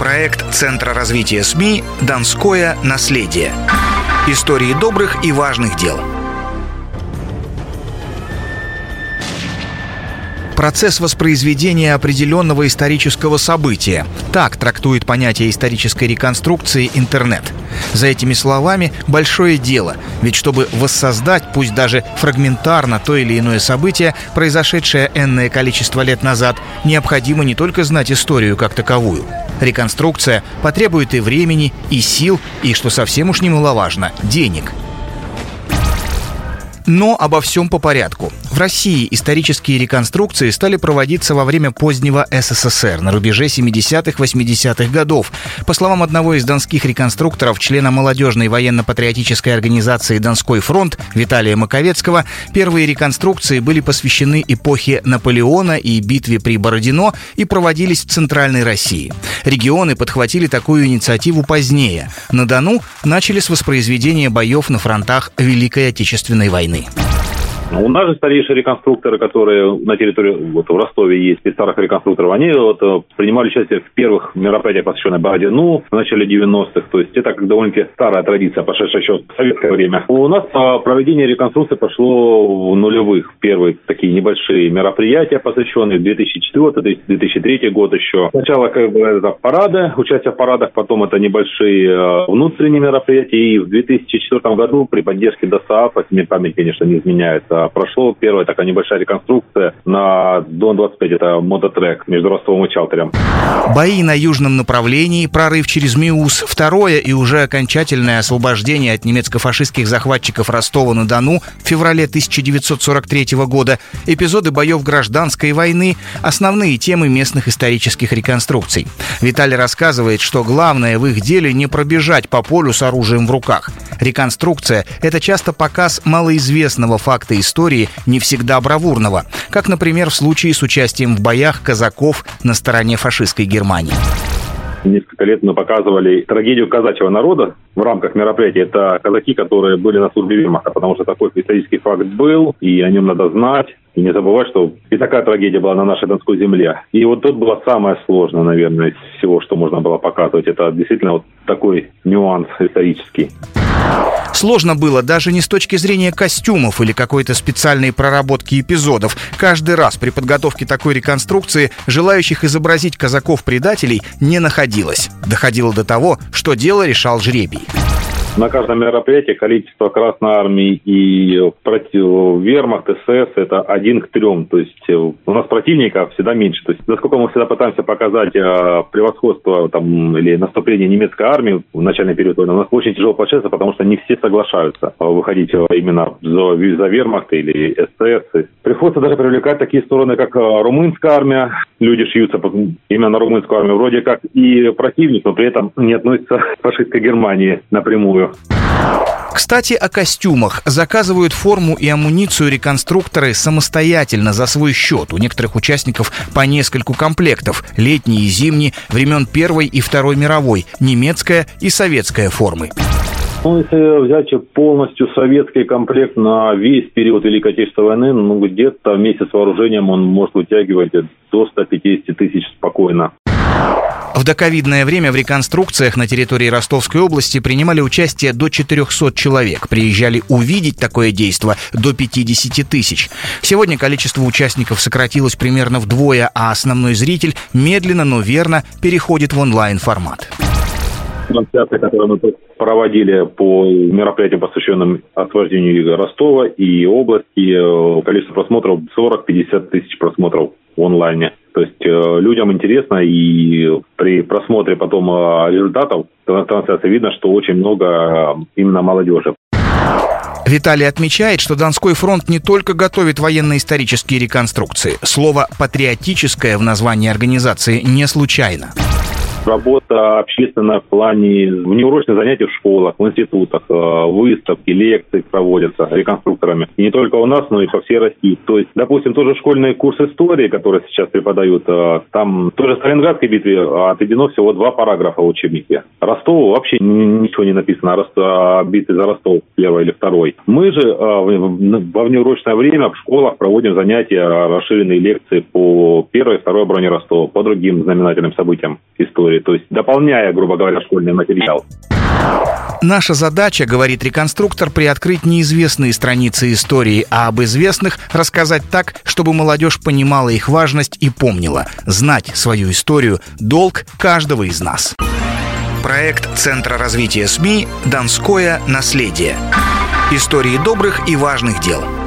Проект Центра развития СМИ «Донское наследие». Истории добрых и важных дел – процесс воспроизведения определенного исторического события. Так трактует понятие исторической реконструкции интернет. За этими словами большое дело, ведь чтобы воссоздать, пусть даже фрагментарно, то или иное событие, произошедшее энное количество лет назад, необходимо не только знать историю как таковую. Реконструкция потребует и времени, и сил, и, что совсем уж немаловажно, денег – но обо всем по порядку. В России исторические реконструкции стали проводиться во время позднего СССР на рубеже 70-80-х годов. По словам одного из донских реконструкторов, члена молодежной военно-патриотической организации «Донской фронт» Виталия Маковецкого, первые реконструкции были посвящены эпохе Наполеона и битве при Бородино и проводились в Центральной России. Регионы подхватили такую инициативу позднее. На Дону начали с воспроизведения боев на фронтах Великой Отечественной войны. У нас же старейшие реконструкторы, которые на территории, вот в Ростове есть, из старых реконструкторов, они вот э, принимали участие в первых мероприятиях, посвященных Бородину в начале 90-х. То есть это довольно-таки старая традиция, пошедшая еще в советское время. У нас проведение реконструкции пошло в нулевых. Первые такие небольшие мероприятия, посвященные 2004-2003 год еще. Сначала как бы это парады, участие в парадах, потом это небольшие э, внутренние мероприятия. И в 2004 году при поддержке ДОСААФ, если память, конечно, не изменяется, прошло первая такая небольшая реконструкция на Дон-25, это мототрек между Ростовом и Чалтерем. Бои на южном направлении, прорыв через Миус, второе и уже окончательное освобождение от немецко-фашистских захватчиков Ростова-на-Дону в феврале 1943 года, эпизоды боев гражданской войны, основные темы местных исторических реконструкций. Виталий рассказывает, что главное в их деле не пробежать по полю с оружием в руках. Реконструкция — это часто показ малоизвестного факта истории истории не всегда бравурного, как, например, в случае с участием в боях казаков на стороне фашистской Германии. Несколько лет мы показывали трагедию казачьего народа в рамках мероприятия. Это казаки, которые были на службе вермахта, потому что такой исторический факт был, и о нем надо знать. И не забывать, что и такая трагедия была на нашей Донской земле. И вот тут было самое сложное, наверное, из всего, что можно было показывать. Это действительно вот такой нюанс исторический. Сложно было даже не с точки зрения костюмов или какой-то специальной проработки эпизодов. Каждый раз при подготовке такой реконструкции желающих изобразить казаков-предателей не находилось. Доходило до того, что дело решал жребий. На каждом мероприятии количество Красной Армии и против Вермахт, СС – это один к трем. То есть э, у нас противников всегда меньше. То есть насколько мы всегда пытаемся показать э, превосходство там, или наступление немецкой армии в начальный период войны, у нас очень тяжело получается, потому что не все соглашаются выходить именно за, за Вермахт или СС. Приходится даже привлекать такие стороны, как э, румынская армия. Люди шьются именно на румынскую армию. Вроде как и противник, но при этом не относится к фашистской Германии напрямую. Кстати, о костюмах. Заказывают форму и амуницию реконструкторы самостоятельно за свой счет. У некоторых участников по нескольку комплектов. Летние и зимние, времен Первой и Второй мировой, немецкая и советская формы. Ну, если взять полностью советский комплект на весь период Великой Отечественной войны, ну, где-то вместе с вооружением он может вытягивать до 150 тысяч спокойно. В доковидное время в реконструкциях на территории Ростовской области принимали участие до 400 человек. Приезжали увидеть такое действо до 50 тысяч. Сегодня количество участников сократилось примерно вдвое, а основной зритель медленно, но верно переходит в онлайн-формат. Трансляции, которые мы проводили по мероприятиям, посвященным освобождению Ростова и области, э, количество просмотров 40-50 тысяч просмотров в онлайне. То есть э, людям интересно, и при просмотре потом э, результатов трансляции видно, что очень много э, именно молодежи. Виталий отмечает, что Донской фронт не только готовит военно-исторические реконструкции. Слово «патриотическое» в названии организации не случайно работа общественная в плане внеурочных занятий в школах, в институтах, э, выставки, лекции проводятся реконструкторами. И не только у нас, но и по всей России. То есть, допустим, тоже школьный курс истории, который сейчас преподают, э, там тоже в Сталинградской битве отведено всего два параграфа в учебнике. Ростову вообще ничего не написано о битве за Ростов, первой или второй. Мы же э, во внеурочное время в школах проводим занятия, расширенные лекции по первой и второй обороне Ростова, по другим знаменательным событиям истории истории, то есть дополняя, грубо говоря, школьный материал. Наша задача, говорит реконструктор, приоткрыть неизвестные страницы истории, а об известных рассказать так, чтобы молодежь понимала их важность и помнила. Знать свою историю – долг каждого из нас. Проект Центра развития СМИ «Донское наследие». Истории добрых и важных дел –